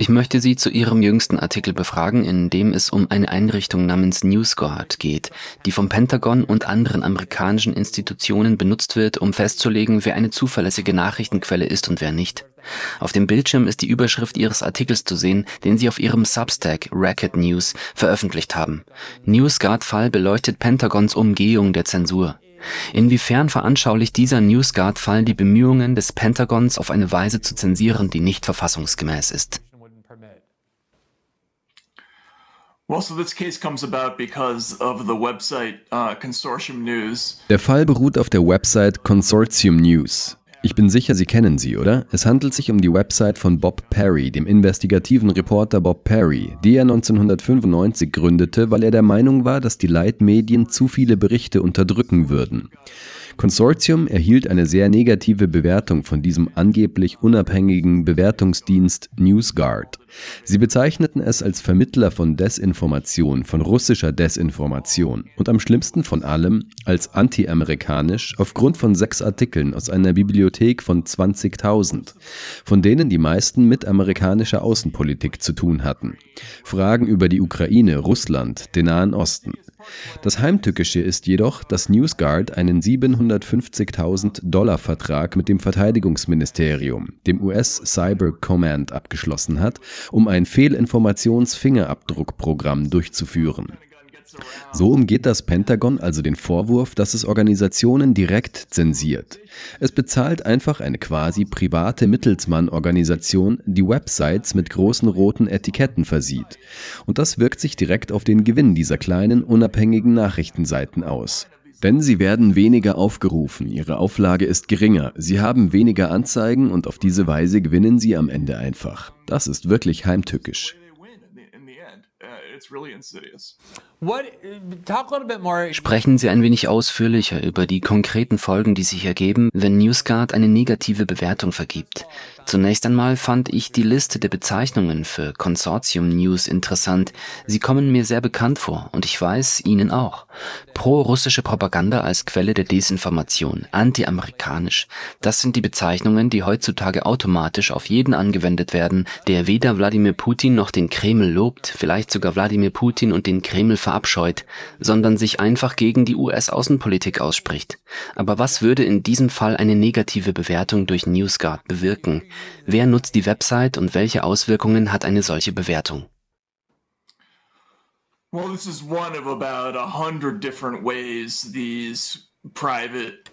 Ich möchte Sie zu Ihrem jüngsten Artikel befragen, in dem es um eine Einrichtung namens NewsGuard geht, die vom Pentagon und anderen amerikanischen Institutionen benutzt wird, um festzulegen, wer eine zuverlässige Nachrichtenquelle ist und wer nicht. Auf dem Bildschirm ist die Überschrift Ihres Artikels zu sehen, den Sie auf Ihrem Substack Racket News veröffentlicht haben. NewsGuard-Fall beleuchtet Pentagons Umgehung der Zensur. Inwiefern veranschaulicht dieser NewsGuard-Fall die Bemühungen des Pentagons, auf eine Weise zu zensieren, die nicht verfassungsgemäß ist? Uh, Der Fall beruht auf der Website Consortium News. Ich bin sicher, Sie kennen sie, oder? Es handelt sich um die Website von Bob Perry, dem investigativen Reporter Bob Perry, die er 1995 gründete, weil er der Meinung war, dass die Leitmedien zu viele Berichte unterdrücken würden. Consortium erhielt eine sehr negative Bewertung von diesem angeblich unabhängigen Bewertungsdienst NewsGuard. Sie bezeichneten es als Vermittler von Desinformation, von russischer Desinformation und am schlimmsten von allem als anti-amerikanisch aufgrund von sechs Artikeln aus einer Bibliothek von 20.000, von denen die meisten mit amerikanischer Außenpolitik zu tun hatten. Fragen über die Ukraine, Russland, den Nahen Osten. Das Heimtückische ist jedoch, dass NewsGuard einen 750.000 Dollar Vertrag mit dem Verteidigungsministerium, dem US Cyber Command, abgeschlossen hat, um ein Fehlinformationsfingerabdruckprogramm durchzuführen. So umgeht das Pentagon also den Vorwurf, dass es Organisationen direkt zensiert. Es bezahlt einfach eine quasi private Mittelsmann-Organisation, die Websites mit großen roten Etiketten versieht. Und das wirkt sich direkt auf den Gewinn dieser kleinen, unabhängigen Nachrichtenseiten aus. Denn sie werden weniger aufgerufen, ihre Auflage ist geringer, sie haben weniger Anzeigen und auf diese Weise gewinnen sie am Ende einfach. Das ist wirklich heimtückisch. Sprechen Sie ein wenig ausführlicher über die konkreten Folgen, die sich ergeben, wenn NewsGuard eine negative Bewertung vergibt. Zunächst einmal fand ich die Liste der Bezeichnungen für Consortium News interessant. Sie kommen mir sehr bekannt vor und ich weiß, Ihnen auch. Pro-russische Propaganda als Quelle der Desinformation, anti-amerikanisch. Das sind die Bezeichnungen, die heutzutage automatisch auf jeden angewendet werden, der weder Wladimir Putin noch den Kreml lobt, vielleicht sogar Wladimir Putin und den Kreml verabscheut, sondern sich einfach gegen die US-Außenpolitik ausspricht. Aber was würde in diesem Fall eine negative Bewertung durch NewsGuard bewirken? Wer nutzt die Website und welche Auswirkungen hat eine solche Bewertung? Well, this is one of about a hundred different ways these private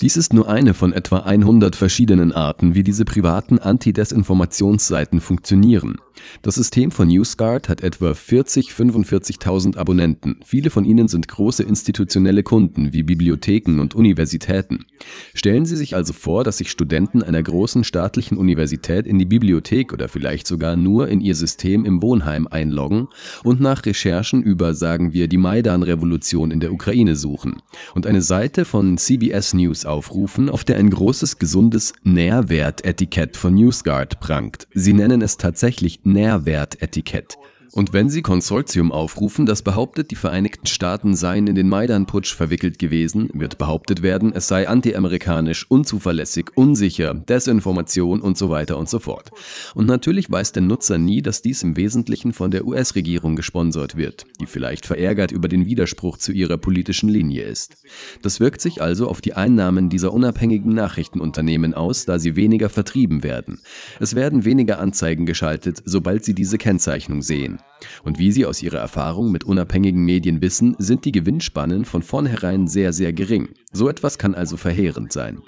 dies ist nur eine von etwa 100 verschiedenen Arten, wie diese privaten Anti-Desinformationsseiten funktionieren. Das System von NewsGuard hat etwa 40, 45.000 Abonnenten. Viele von ihnen sind große institutionelle Kunden wie Bibliotheken und Universitäten. Stellen Sie sich also vor, dass sich Studenten einer großen staatlichen Universität in die Bibliothek oder vielleicht sogar nur in ihr System im Wohnheim einloggen und nach Recherchen über, sagen wir, die Maidan-Revolution in der Ukraine Ukraine suchen und eine Seite von CBS News aufrufen, auf der ein großes, gesundes Nährwertetikett von NewsGuard prangt. Sie nennen es tatsächlich Nährwertetikett. Und wenn sie Konsortium aufrufen, das behauptet, die Vereinigten Staaten seien in den Maidan-Putsch verwickelt gewesen, wird behauptet werden, es sei antiamerikanisch, unzuverlässig, unsicher, Desinformation und so weiter und so fort. Und natürlich weiß der Nutzer nie, dass dies im Wesentlichen von der US-Regierung gesponsert wird, die vielleicht verärgert über den Widerspruch zu ihrer politischen Linie ist. Das wirkt sich also auf die Einnahmen dieser unabhängigen Nachrichtenunternehmen aus, da sie weniger vertrieben werden. Es werden weniger Anzeigen geschaltet, sobald sie diese Kennzeichnung sehen. Und wie Sie aus Ihrer Erfahrung mit unabhängigen Medien wissen, sind die Gewinnspannen von vornherein sehr, sehr gering. So etwas kann also verheerend sein.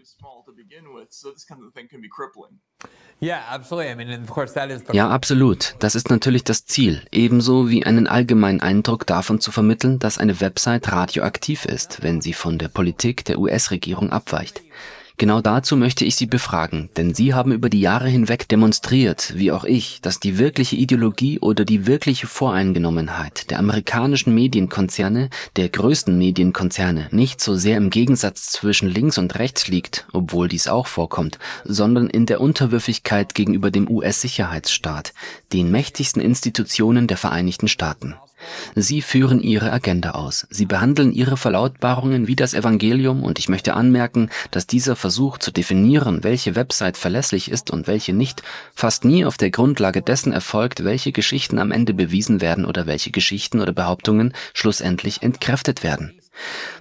Ja, absolut. Das ist natürlich das Ziel, ebenso wie einen allgemeinen Eindruck davon zu vermitteln, dass eine Website radioaktiv ist, wenn sie von der Politik der US-Regierung abweicht. Genau dazu möchte ich Sie befragen, denn Sie haben über die Jahre hinweg demonstriert, wie auch ich, dass die wirkliche Ideologie oder die wirkliche Voreingenommenheit der amerikanischen Medienkonzerne, der größten Medienkonzerne, nicht so sehr im Gegensatz zwischen links und rechts liegt, obwohl dies auch vorkommt, sondern in der Unterwürfigkeit gegenüber dem US-Sicherheitsstaat, den mächtigsten Institutionen der Vereinigten Staaten. Sie führen ihre Agenda aus. Sie behandeln ihre Verlautbarungen wie das Evangelium und ich möchte anmerken, dass dieser Versuch zu definieren, welche Website verlässlich ist und welche nicht, fast nie auf der Grundlage dessen erfolgt, welche Geschichten am Ende bewiesen werden oder welche Geschichten oder Behauptungen schlussendlich entkräftet werden.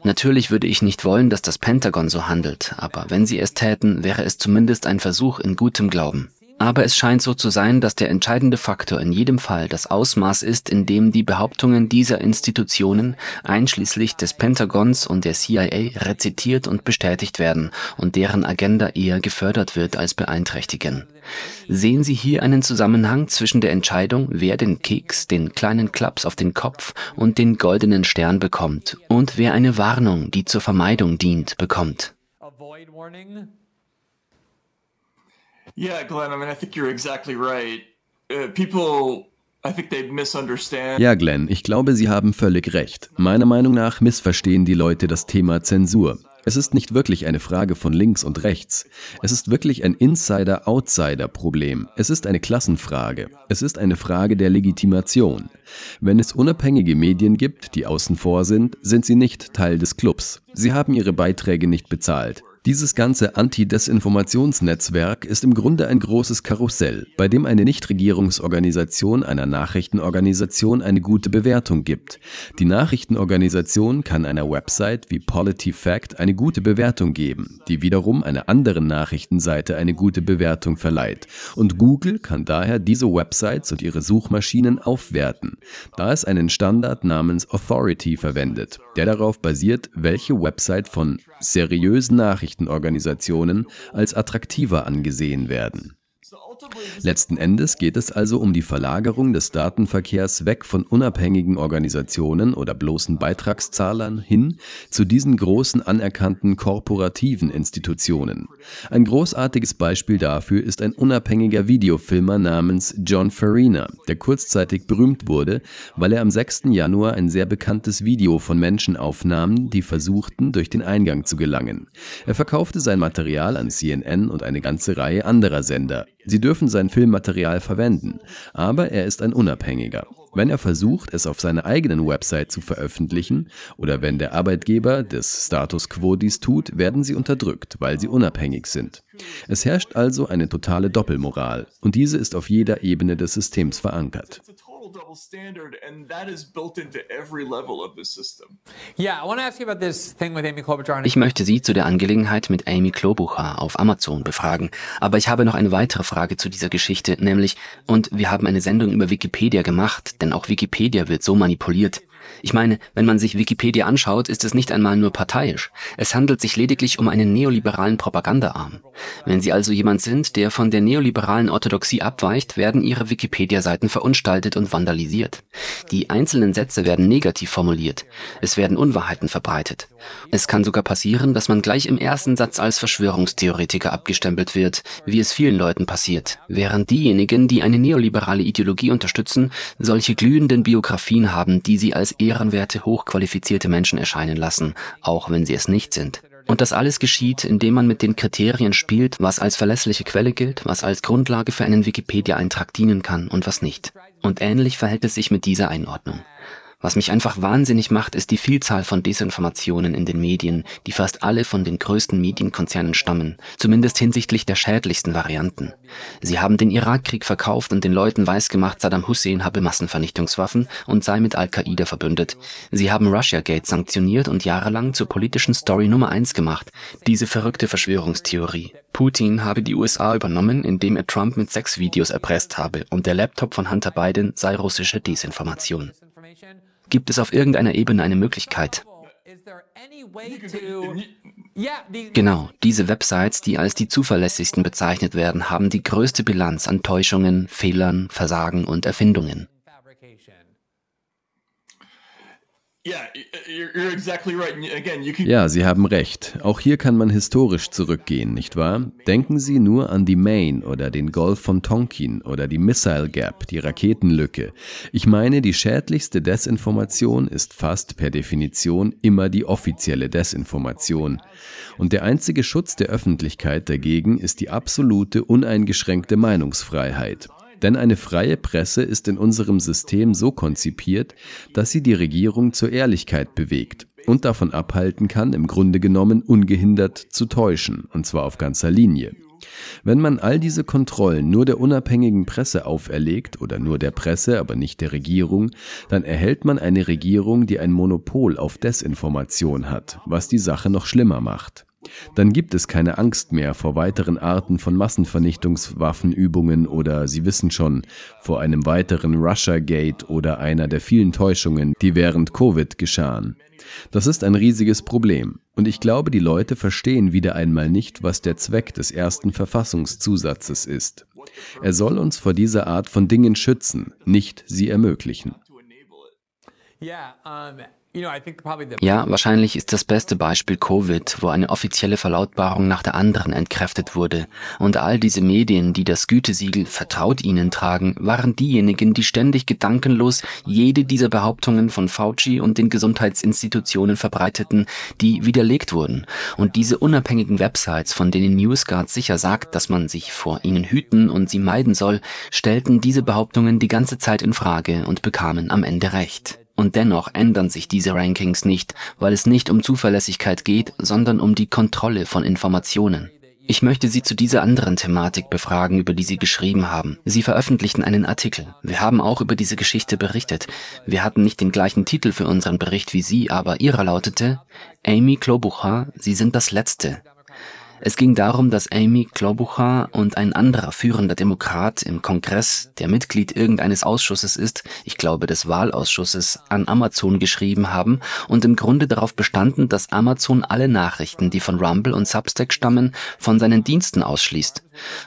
Natürlich würde ich nicht wollen, dass das Pentagon so handelt, aber wenn sie es täten, wäre es zumindest ein Versuch in gutem Glauben. Aber es scheint so zu sein, dass der entscheidende Faktor in jedem Fall das Ausmaß ist, in dem die Behauptungen dieser Institutionen, einschließlich des Pentagons und der CIA, rezitiert und bestätigt werden und deren Agenda eher gefördert wird als beeinträchtigen. Sehen Sie hier einen Zusammenhang zwischen der Entscheidung, wer den Keks, den kleinen Klaps auf den Kopf und den goldenen Stern bekommt und wer eine Warnung, die zur Vermeidung dient, bekommt? Yeah, Glenn, I mean, I think you're exactly right. Uh, people ja, Glenn, ich glaube, Sie haben völlig recht. Meiner Meinung nach missverstehen die Leute das Thema Zensur. Es ist nicht wirklich eine Frage von links und rechts. Es ist wirklich ein Insider-Outsider-Problem. Es ist eine Klassenfrage. Es ist eine Frage der Legitimation. Wenn es unabhängige Medien gibt, die außen vor sind, sind sie nicht Teil des Clubs. Sie haben ihre Beiträge nicht bezahlt. Dieses ganze Anti-Desinformationsnetzwerk ist im Grunde ein großes Karussell, bei dem eine Nichtregierungsorganisation einer Nachrichtenorganisation eine gute Bewertung gibt. Die Nachrichtenorganisation kann einer Website wie PolityFact eine gute Bewertung geben, die wiederum einer anderen Nachrichtenseite eine gute Bewertung verleiht. Und Google kann daher diese Websites und ihre Suchmaschinen aufwerten, da es einen Standard namens Authority verwendet, der darauf basiert, welche Website von seriösen Nachrichtenorganisationen als attraktiver angesehen werden. Letzten Endes geht es also um die Verlagerung des Datenverkehrs weg von unabhängigen Organisationen oder bloßen Beitragszahlern hin zu diesen großen anerkannten korporativen Institutionen. Ein großartiges Beispiel dafür ist ein unabhängiger Videofilmer namens John Farina, der kurzzeitig berühmt wurde, weil er am 6. Januar ein sehr bekanntes Video von Menschen aufnahm, die versuchten, durch den Eingang zu gelangen. Er verkaufte sein Material an CNN und eine ganze Reihe anderer Sender. Sie dürfen sein Filmmaterial verwenden, aber er ist ein Unabhängiger. Wenn er versucht, es auf seiner eigenen Website zu veröffentlichen oder wenn der Arbeitgeber des Status quo dies tut, werden sie unterdrückt, weil sie unabhängig sind. Es herrscht also eine totale Doppelmoral und diese ist auf jeder Ebene des Systems verankert double standard, and that is built into every level of the system. Yeah, I want to ask you about this thing with Amy Klobuchar. Ich möchte Sie zu der Angelegenheit mit Amy Klobuchar auf Amazon befragen, aber ich habe noch eine weitere Frage zu dieser Geschichte, nämlich, und wir haben eine Sendung über Wikipedia gemacht, denn auch Wikipedia wird so manipuliert. Ich meine, wenn man sich Wikipedia anschaut, ist es nicht einmal nur parteiisch. Es handelt sich lediglich um einen neoliberalen Propagandaarm. Wenn Sie also jemand sind, der von der neoliberalen Orthodoxie abweicht, werden Ihre Wikipedia-Seiten verunstaltet und vandalisiert. Die einzelnen Sätze werden negativ formuliert. Es werden Unwahrheiten verbreitet. Es kann sogar passieren, dass man gleich im ersten Satz als Verschwörungstheoretiker abgestempelt wird, wie es vielen Leuten passiert, während diejenigen, die eine neoliberale Ideologie unterstützen, solche glühenden Biografien haben, die sie als ehrenwerte, hochqualifizierte Menschen erscheinen lassen, auch wenn sie es nicht sind. Und das alles geschieht, indem man mit den Kriterien spielt, was als verlässliche Quelle gilt, was als Grundlage für einen Wikipedia-Eintrag dienen kann und was nicht. Und ähnlich verhält es sich mit dieser Einordnung. Was mich einfach wahnsinnig macht, ist die Vielzahl von Desinformationen in den Medien, die fast alle von den größten Medienkonzernen stammen, zumindest hinsichtlich der schädlichsten Varianten. Sie haben den Irakkrieg verkauft und den Leuten weisgemacht, Saddam Hussein habe Massenvernichtungswaffen und sei mit Al-Qaida verbündet. Sie haben Russiagate sanktioniert und jahrelang zur politischen Story Nummer eins gemacht, diese verrückte Verschwörungstheorie. Putin habe die USA übernommen, indem er Trump mit sechs Videos erpresst habe und der Laptop von Hunter Biden sei russische Desinformation. Gibt es auf irgendeiner Ebene eine Möglichkeit? Genau, diese Websites, die als die zuverlässigsten bezeichnet werden, haben die größte Bilanz an Täuschungen, Fehlern, Versagen und Erfindungen. Ja, Sie haben recht. Auch hier kann man historisch zurückgehen, nicht wahr? Denken Sie nur an die Maine oder den Golf von Tonkin oder die Missile Gap, die Raketenlücke. Ich meine, die schädlichste Desinformation ist fast per Definition immer die offizielle Desinformation. Und der einzige Schutz der Öffentlichkeit dagegen ist die absolute, uneingeschränkte Meinungsfreiheit. Denn eine freie Presse ist in unserem System so konzipiert, dass sie die Regierung zur Ehrlichkeit bewegt und davon abhalten kann, im Grunde genommen ungehindert zu täuschen, und zwar auf ganzer Linie. Wenn man all diese Kontrollen nur der unabhängigen Presse auferlegt oder nur der Presse, aber nicht der Regierung, dann erhält man eine Regierung, die ein Monopol auf Desinformation hat, was die Sache noch schlimmer macht. Dann gibt es keine Angst mehr vor weiteren Arten von Massenvernichtungswaffenübungen oder Sie wissen schon, vor einem weiteren Russia Gate oder einer der vielen Täuschungen, die während Covid geschahen. Das ist ein riesiges Problem. Und ich glaube, die Leute verstehen wieder einmal nicht, was der Zweck des ersten Verfassungszusatzes ist. Er soll uns vor dieser Art von Dingen schützen, nicht sie ermöglichen. Yeah, um ja, wahrscheinlich ist das beste Beispiel Covid, wo eine offizielle Verlautbarung nach der anderen entkräftet wurde. Und all diese Medien, die das Gütesiegel Vertraut ihnen tragen, waren diejenigen, die ständig gedankenlos jede dieser Behauptungen von Fauci und den Gesundheitsinstitutionen verbreiteten, die widerlegt wurden. Und diese unabhängigen Websites, von denen NewsGuard sicher sagt, dass man sich vor ihnen hüten und sie meiden soll, stellten diese Behauptungen die ganze Zeit in Frage und bekamen am Ende recht. Und dennoch ändern sich diese Rankings nicht, weil es nicht um Zuverlässigkeit geht, sondern um die Kontrolle von Informationen. Ich möchte Sie zu dieser anderen Thematik befragen, über die Sie geschrieben haben. Sie veröffentlichten einen Artikel. Wir haben auch über diese Geschichte berichtet. Wir hatten nicht den gleichen Titel für unseren Bericht wie Sie, aber Ihrer lautete Amy Klobuchar, Sie sind das Letzte. Es ging darum, dass Amy Klobuchar und ein anderer führender Demokrat im Kongress, der Mitglied irgendeines Ausschusses ist, ich glaube des Wahlausschusses, an Amazon geschrieben haben und im Grunde darauf bestanden, dass Amazon alle Nachrichten, die von Rumble und Substack stammen, von seinen Diensten ausschließt.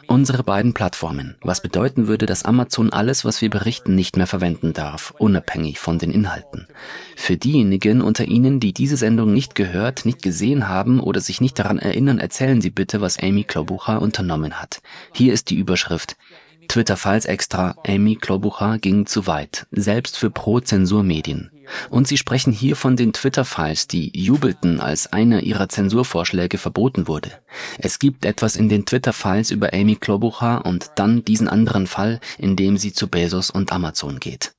Unsere beiden Plattformen, was bedeuten würde, dass Amazon alles, was wir berichten, nicht mehr verwenden darf, unabhängig von den Inhalten. Für diejenigen unter Ihnen, die diese Sendung nicht gehört, nicht gesehen haben oder sich nicht daran erinnern, erzählen Sie bitte, was Amy Klobuchar unternommen hat. Hier ist die Überschrift. Twitter-Files extra, Amy Klobuchar ging zu weit, selbst für Pro-Zensur-Medien. Und sie sprechen hier von den Twitter-Files, die jubelten, als einer ihrer Zensurvorschläge verboten wurde. Es gibt etwas in den Twitter-Files über Amy Klobuchar und dann diesen anderen Fall, in dem sie zu Bezos und Amazon geht.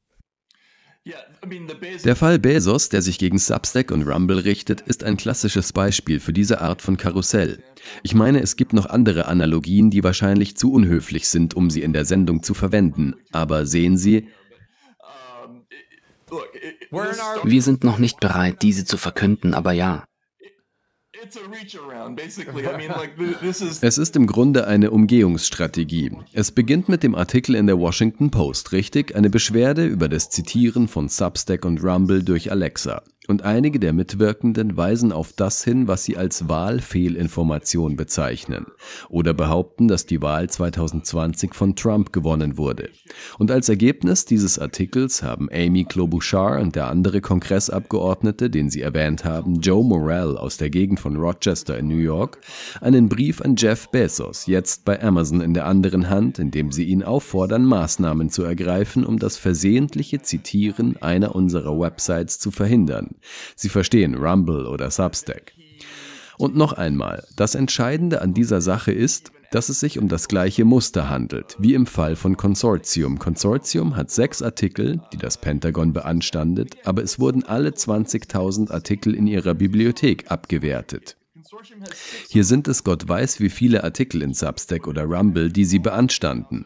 Der Fall Bezos, der sich gegen Substack und Rumble richtet, ist ein klassisches Beispiel für diese Art von Karussell. Ich meine, es gibt noch andere Analogien, die wahrscheinlich zu unhöflich sind, um sie in der Sendung zu verwenden. Aber sehen Sie, wir sind noch nicht bereit, diese zu verkünden, aber ja. Es ist im Grunde eine Umgehungsstrategie. Es beginnt mit dem Artikel in der Washington Post, richtig? Eine Beschwerde über das Zitieren von Substack und Rumble durch Alexa und einige der Mitwirkenden weisen auf das hin, was sie als Wahlfehlinformation bezeichnen oder behaupten, dass die Wahl 2020 von Trump gewonnen wurde. Und als Ergebnis dieses Artikels haben Amy Klobuchar und der andere Kongressabgeordnete, den sie erwähnt haben, Joe Morell aus der Gegend von Rochester in New York, einen Brief an Jeff Bezos, jetzt bei Amazon in der anderen Hand, in dem sie ihn auffordern, Maßnahmen zu ergreifen, um das versehentliche Zitieren einer unserer Websites zu verhindern. Sie verstehen Rumble oder Substack. Und noch einmal, das Entscheidende an dieser Sache ist, dass es sich um das gleiche Muster handelt, wie im Fall von Consortium. Consortium hat sechs Artikel, die das Pentagon beanstandet, aber es wurden alle 20.000 Artikel in ihrer Bibliothek abgewertet. Hier sind es Gott weiß wie viele Artikel in Substack oder Rumble, die sie beanstanden.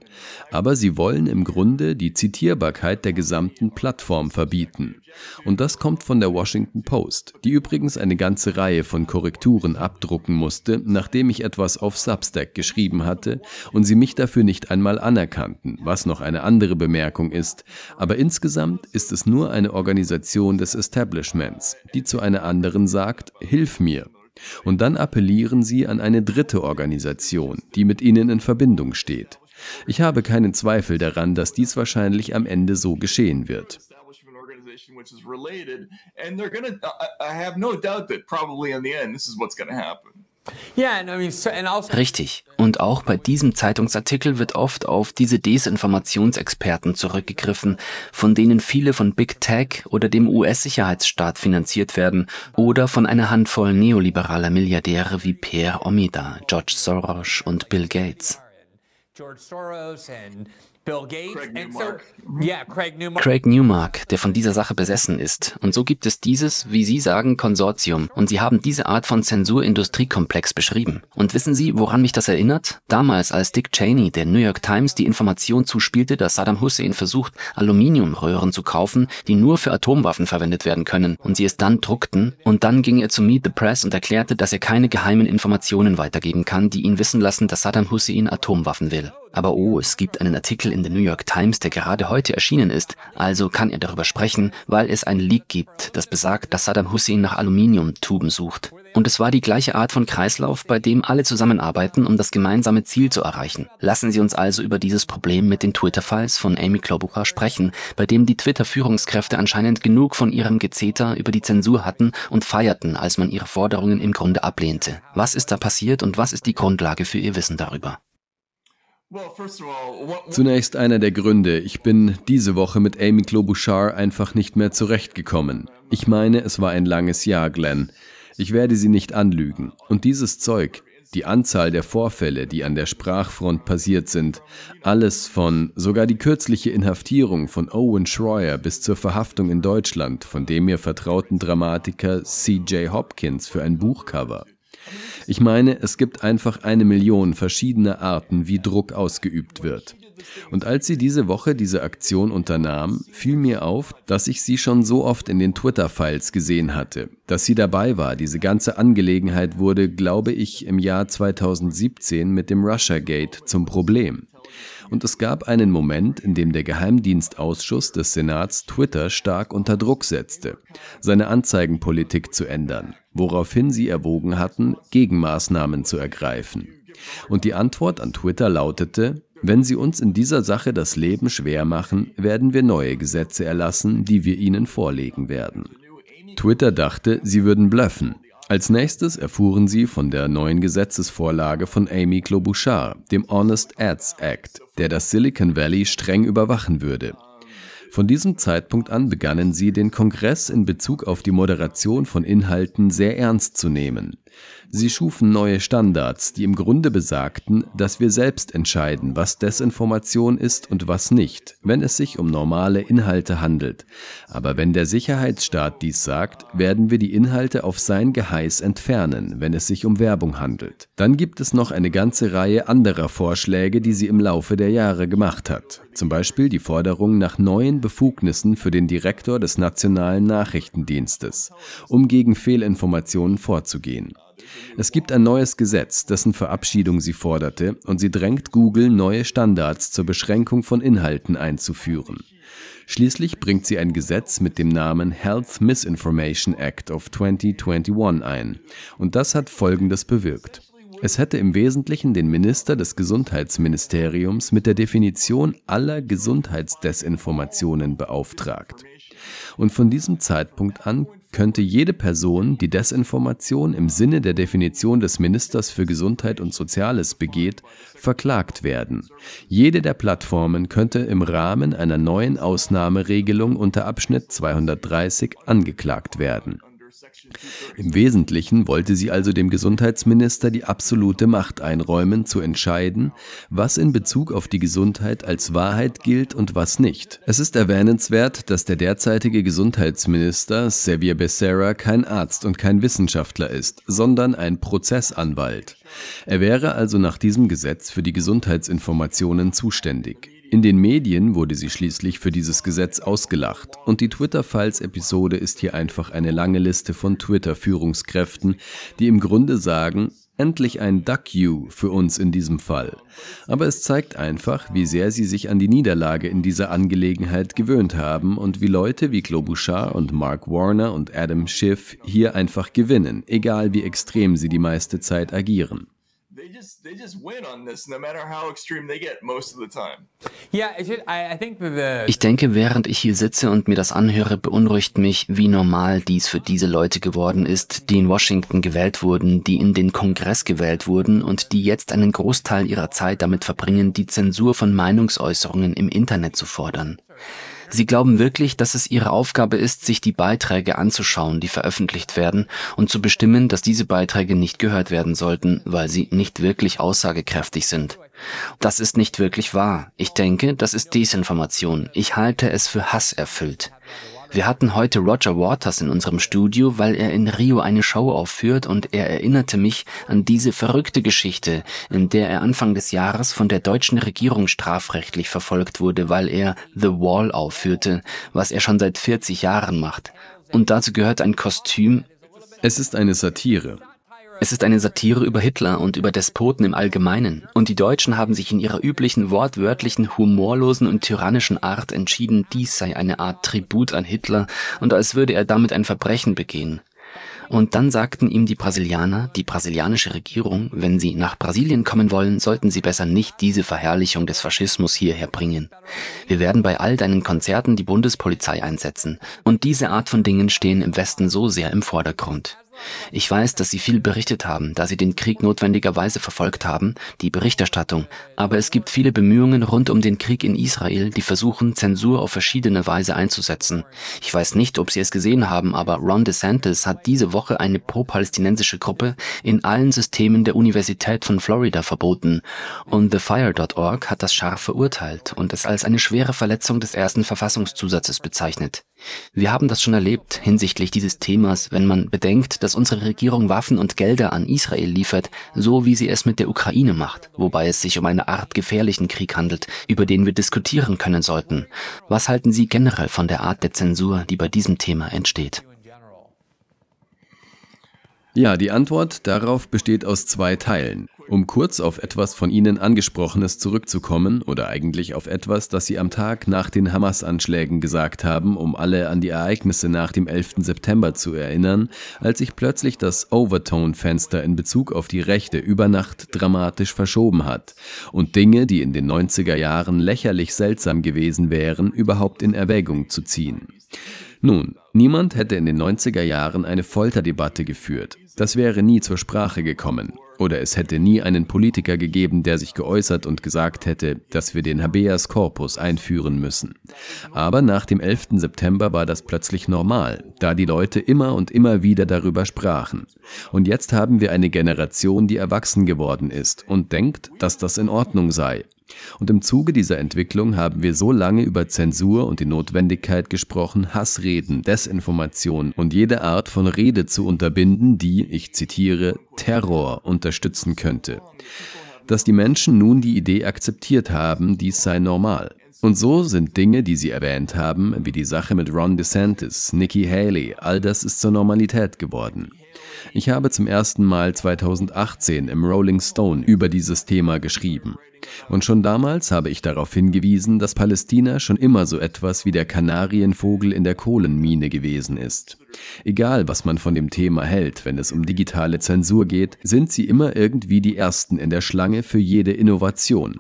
Aber sie wollen im Grunde die Zitierbarkeit der gesamten Plattform verbieten. Und das kommt von der Washington Post, die übrigens eine ganze Reihe von Korrekturen abdrucken musste, nachdem ich etwas auf Substack geschrieben hatte und sie mich dafür nicht einmal anerkannten, was noch eine andere Bemerkung ist. Aber insgesamt ist es nur eine Organisation des Establishments, die zu einer anderen sagt, Hilf mir. Und dann appellieren sie an eine dritte Organisation, die mit ihnen in Verbindung steht. Ich habe keinen Zweifel daran, dass dies wahrscheinlich am Ende so geschehen wird. which is related, and they're gonna. I have no doubt that probably in the end, this is what's gonna happen. Richtig. Und auch bei diesem Zeitungsartikel wird oft auf diese Desinformationsexperten zurückgegriffen, von denen viele von Big Tech oder dem US-Sicherheitsstaat finanziert werden oder von einer Handvoll neoliberaler Milliardäre wie Pierre Omida, George Soros und Bill Gates. Craig Newmark, der von dieser Sache besessen ist. Und so gibt es dieses, wie Sie sagen, Konsortium. Und Sie haben diese Art von Zensurindustriekomplex beschrieben. Und wissen Sie, woran mich das erinnert? Damals, als Dick Cheney der New York Times die Information zuspielte, dass Saddam Hussein versucht, Aluminiumröhren zu kaufen, die nur für Atomwaffen verwendet werden können, und sie es dann druckten, und dann ging er zu Meet the Press und erklärte, dass er keine geheimen Informationen weitergeben kann, die ihn wissen lassen, dass Saddam Hussein Atomwaffen will. Aber oh, es gibt einen Artikel in der New York Times, der gerade heute erschienen ist, also kann er darüber sprechen, weil es ein Leak gibt, das besagt, dass Saddam Hussein nach Aluminiumtuben sucht. Und es war die gleiche Art von Kreislauf, bei dem alle zusammenarbeiten, um das gemeinsame Ziel zu erreichen. Lassen Sie uns also über dieses Problem mit den Twitter-Files von Amy Klobuchar sprechen, bei dem die Twitter-Führungskräfte anscheinend genug von ihrem Gezeter über die Zensur hatten und feierten, als man ihre Forderungen im Grunde ablehnte. Was ist da passiert und was ist die Grundlage für Ihr Wissen darüber? Zunächst einer der Gründe. Ich bin diese Woche mit Amy Klobuchar einfach nicht mehr zurechtgekommen. Ich meine, es war ein langes Jahr, Glenn. Ich werde Sie nicht anlügen. Und dieses Zeug, die Anzahl der Vorfälle, die an der Sprachfront passiert sind, alles von sogar die kürzliche Inhaftierung von Owen Schroyer bis zur Verhaftung in Deutschland von dem mir vertrauten Dramatiker C.J. Hopkins für ein Buchcover. Ich meine, es gibt einfach eine Million verschiedene Arten, wie Druck ausgeübt wird. Und als sie diese Woche diese Aktion unternahm, fiel mir auf, dass ich sie schon so oft in den Twitter-Files gesehen hatte. Dass sie dabei war, diese ganze Angelegenheit wurde, glaube ich, im Jahr 2017 mit dem Russia Gate zum Problem. Und es gab einen Moment, in dem der Geheimdienstausschuss des Senats Twitter stark unter Druck setzte, seine Anzeigenpolitik zu ändern, woraufhin sie erwogen hatten, Gegenmaßnahmen zu ergreifen. Und die Antwort an Twitter lautete, wenn Sie uns in dieser Sache das Leben schwer machen, werden wir neue Gesetze erlassen, die wir Ihnen vorlegen werden. Twitter dachte, sie würden bluffen. Als nächstes erfuhren sie von der neuen Gesetzesvorlage von Amy Klobuchar, dem Honest Ads Act, der das Silicon Valley streng überwachen würde. Von diesem Zeitpunkt an begannen sie, den Kongress in Bezug auf die Moderation von Inhalten sehr ernst zu nehmen. Sie schufen neue Standards, die im Grunde besagten, dass wir selbst entscheiden, was Desinformation ist und was nicht, wenn es sich um normale Inhalte handelt. Aber wenn der Sicherheitsstaat dies sagt, werden wir die Inhalte auf sein Geheiß entfernen, wenn es sich um Werbung handelt. Dann gibt es noch eine ganze Reihe anderer Vorschläge, die sie im Laufe der Jahre gemacht hat. Zum Beispiel die Forderung nach neuen Befugnissen für den Direktor des Nationalen Nachrichtendienstes, um gegen Fehlinformationen vorzugehen. Es gibt ein neues Gesetz, dessen Verabschiedung sie forderte, und sie drängt Google, neue Standards zur Beschränkung von Inhalten einzuführen. Schließlich bringt sie ein Gesetz mit dem Namen Health Misinformation Act of 2021 ein, und das hat Folgendes bewirkt. Es hätte im Wesentlichen den Minister des Gesundheitsministeriums mit der Definition aller Gesundheitsdesinformationen beauftragt. Und von diesem Zeitpunkt an könnte jede Person, die Desinformation im Sinne der Definition des Ministers für Gesundheit und Soziales begeht, verklagt werden. Jede der Plattformen könnte im Rahmen einer neuen Ausnahmeregelung unter Abschnitt 230 angeklagt werden. Im Wesentlichen wollte sie also dem Gesundheitsminister die absolute Macht einräumen, zu entscheiden, was in Bezug auf die Gesundheit als Wahrheit gilt und was nicht. Es ist erwähnenswert, dass der derzeitige Gesundheitsminister Xavier Becerra kein Arzt und kein Wissenschaftler ist, sondern ein Prozessanwalt. Er wäre also nach diesem Gesetz für die Gesundheitsinformationen zuständig. In den Medien wurde sie schließlich für dieses Gesetz ausgelacht und die Twitter-Files-Episode ist hier einfach eine lange Liste von Twitter-Führungskräften, die im Grunde sagen, endlich ein Duck You für uns in diesem Fall. Aber es zeigt einfach, wie sehr sie sich an die Niederlage in dieser Angelegenheit gewöhnt haben und wie Leute wie Klobuchar und Mark Warner und Adam Schiff hier einfach gewinnen, egal wie extrem sie die meiste Zeit agieren just they just win on this no matter how extreme they get most of the time. Ich denke, während ich hier sitze und mir das anhöre, beunruhigt mich, wie normal dies für diese Leute geworden ist, die in Washington gewählt wurden, die in den Kongress gewählt wurden und die jetzt einen Großteil ihrer Zeit damit verbringen, die Zensur von Meinungsäußerungen im Internet zu fordern. Sie glauben wirklich, dass es ihre Aufgabe ist, sich die Beiträge anzuschauen, die veröffentlicht werden, und zu bestimmen, dass diese Beiträge nicht gehört werden sollten, weil sie nicht wirklich aussagekräftig sind. Das ist nicht wirklich wahr. Ich denke, das ist Desinformation. Ich halte es für hasserfüllt. Wir hatten heute Roger Waters in unserem Studio, weil er in Rio eine Show aufführt und er erinnerte mich an diese verrückte Geschichte, in der er Anfang des Jahres von der deutschen Regierung strafrechtlich verfolgt wurde, weil er The Wall aufführte, was er schon seit 40 Jahren macht. Und dazu gehört ein Kostüm. Es ist eine Satire. Es ist eine Satire über Hitler und über Despoten im Allgemeinen, und die Deutschen haben sich in ihrer üblichen wortwörtlichen, humorlosen und tyrannischen Art entschieden, dies sei eine Art Tribut an Hitler und als würde er damit ein Verbrechen begehen. Und dann sagten ihm die Brasilianer, die brasilianische Regierung, wenn sie nach Brasilien kommen wollen, sollten sie besser nicht diese Verherrlichung des Faschismus hierher bringen. Wir werden bei all deinen Konzerten die Bundespolizei einsetzen. Und diese Art von Dingen stehen im Westen so sehr im Vordergrund. Ich weiß, dass Sie viel berichtet haben, da Sie den Krieg notwendigerweise verfolgt haben, die Berichterstattung, aber es gibt viele Bemühungen rund um den Krieg in Israel, die versuchen, Zensur auf verschiedene Weise einzusetzen. Ich weiß nicht, ob Sie es gesehen haben, aber Ron DeSantis hat diese Woche eine pro-palästinensische Gruppe in allen Systemen der Universität von Florida verboten und TheFire.org hat das scharf verurteilt und es als eine schwere Verletzung des ersten Verfassungszusatzes bezeichnet. Wir haben das schon erlebt hinsichtlich dieses Themas, wenn man bedenkt, dass unsere Regierung Waffen und Gelder an Israel liefert, so wie sie es mit der Ukraine macht, wobei es sich um eine Art gefährlichen Krieg handelt, über den wir diskutieren können sollten. Was halten Sie generell von der Art der Zensur, die bei diesem Thema entsteht? Ja, die Antwort darauf besteht aus zwei Teilen. Um kurz auf etwas von Ihnen angesprochenes zurückzukommen oder eigentlich auf etwas, das Sie am Tag nach den Hamas-Anschlägen gesagt haben, um alle an die Ereignisse nach dem 11. September zu erinnern, als sich plötzlich das Overtone-Fenster in Bezug auf die Rechte über Nacht dramatisch verschoben hat und Dinge, die in den 90er Jahren lächerlich seltsam gewesen wären, überhaupt in Erwägung zu ziehen. Nun, niemand hätte in den 90er Jahren eine Folterdebatte geführt. Das wäre nie zur Sprache gekommen. Oder es hätte nie einen Politiker gegeben, der sich geäußert und gesagt hätte, dass wir den Habeas Corpus einführen müssen. Aber nach dem 11. September war das plötzlich normal, da die Leute immer und immer wieder darüber sprachen. Und jetzt haben wir eine Generation, die erwachsen geworden ist und denkt, dass das in Ordnung sei. Und im Zuge dieser Entwicklung haben wir so lange über Zensur und die Notwendigkeit gesprochen, Hassreden, Desinformation und jede Art von Rede zu unterbinden, die, ich zitiere, Terror unterstützen könnte. Dass die Menschen nun die Idee akzeptiert haben, dies sei normal. Und so sind Dinge, die Sie erwähnt haben, wie die Sache mit Ron DeSantis, Nikki Haley, all das ist zur Normalität geworden. Ich habe zum ersten Mal 2018 im Rolling Stone über dieses Thema geschrieben. Und schon damals habe ich darauf hingewiesen, dass Palästina schon immer so etwas wie der Kanarienvogel in der Kohlenmine gewesen ist. Egal, was man von dem Thema hält, wenn es um digitale Zensur geht, sind sie immer irgendwie die Ersten in der Schlange für jede Innovation.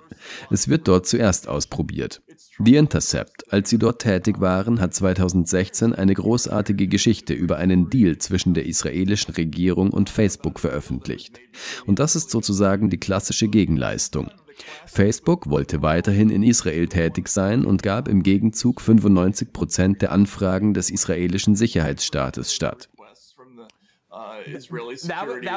Es wird dort zuerst ausprobiert. The Intercept, als sie dort tätig waren, hat 2016 eine großartige Geschichte über einen Deal zwischen der israelischen Regierung und Facebook veröffentlicht. Und das ist sozusagen die klassische Gegenleistung. Facebook wollte weiterhin in Israel tätig sein und gab im Gegenzug 95 Prozent der Anfragen des israelischen Sicherheitsstaates statt.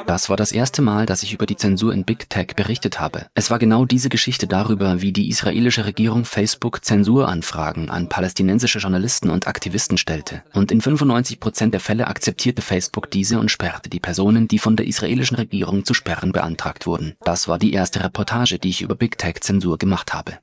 Das war das erste Mal, dass ich über die Zensur in Big Tech berichtet habe. Es war genau diese Geschichte darüber, wie die israelische Regierung Facebook Zensuranfragen an palästinensische Journalisten und Aktivisten stellte. Und in 95 Prozent der Fälle akzeptierte Facebook diese und sperrte die Personen, die von der israelischen Regierung zu sperren beantragt wurden. Das war die erste Reportage, die ich über Big Tech Zensur gemacht habe.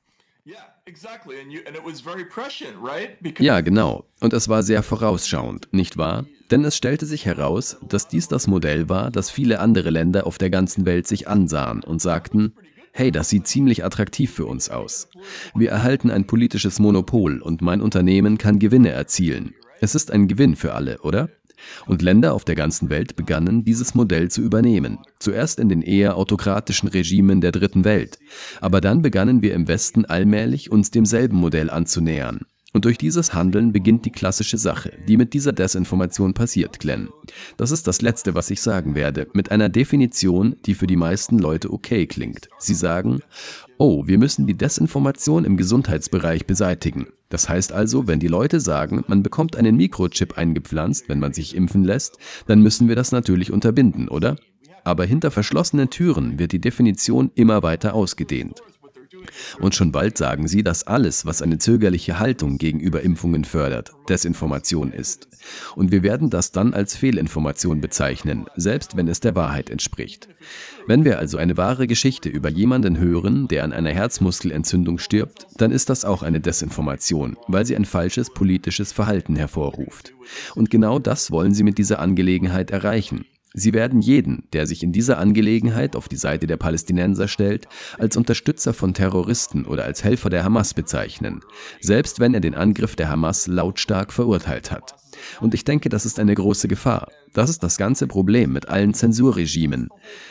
Ja, genau. Und es war sehr vorausschauend, nicht wahr? Denn es stellte sich heraus, dass dies das Modell war, das viele andere Länder auf der ganzen Welt sich ansahen und sagten, hey, das sieht ziemlich attraktiv für uns aus. Wir erhalten ein politisches Monopol und mein Unternehmen kann Gewinne erzielen. Es ist ein Gewinn für alle, oder? Und Länder auf der ganzen Welt begannen, dieses Modell zu übernehmen. Zuerst in den eher autokratischen Regimen der dritten Welt. Aber dann begannen wir im Westen allmählich uns demselben Modell anzunähern. Und durch dieses Handeln beginnt die klassische Sache, die mit dieser Desinformation passiert, Glenn. Das ist das Letzte, was ich sagen werde, mit einer Definition, die für die meisten Leute okay klingt. Sie sagen, oh, wir müssen die Desinformation im Gesundheitsbereich beseitigen. Das heißt also, wenn die Leute sagen, man bekommt einen Mikrochip eingepflanzt, wenn man sich impfen lässt, dann müssen wir das natürlich unterbinden, oder? Aber hinter verschlossenen Türen wird die Definition immer weiter ausgedehnt. Und schon bald sagen sie, dass alles, was eine zögerliche Haltung gegenüber Impfungen fördert, Desinformation ist. Und wir werden das dann als Fehlinformation bezeichnen, selbst wenn es der Wahrheit entspricht. Wenn wir also eine wahre Geschichte über jemanden hören, der an einer Herzmuskelentzündung stirbt, dann ist das auch eine Desinformation, weil sie ein falsches politisches Verhalten hervorruft. Und genau das wollen sie mit dieser Angelegenheit erreichen. Sie werden jeden, der sich in dieser Angelegenheit auf die Seite der Palästinenser stellt, als Unterstützer von Terroristen oder als Helfer der Hamas bezeichnen, selbst wenn er den Angriff der Hamas lautstark verurteilt hat. Und ich denke, das ist eine große Gefahr. Das ist das ganze Problem mit allen Zensurregimen.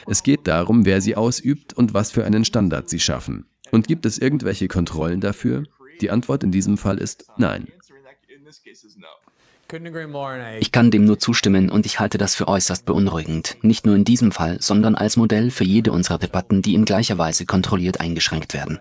Es geht darum, wer sie ausübt und was für einen Standard sie schaffen. Und gibt es irgendwelche Kontrollen dafür? Die Antwort in diesem Fall ist nein. Ich kann dem nur zustimmen und ich halte das für äußerst beunruhigend. Nicht nur in diesem Fall, sondern als Modell für jede unserer Debatten, die in gleicher Weise kontrolliert eingeschränkt werden.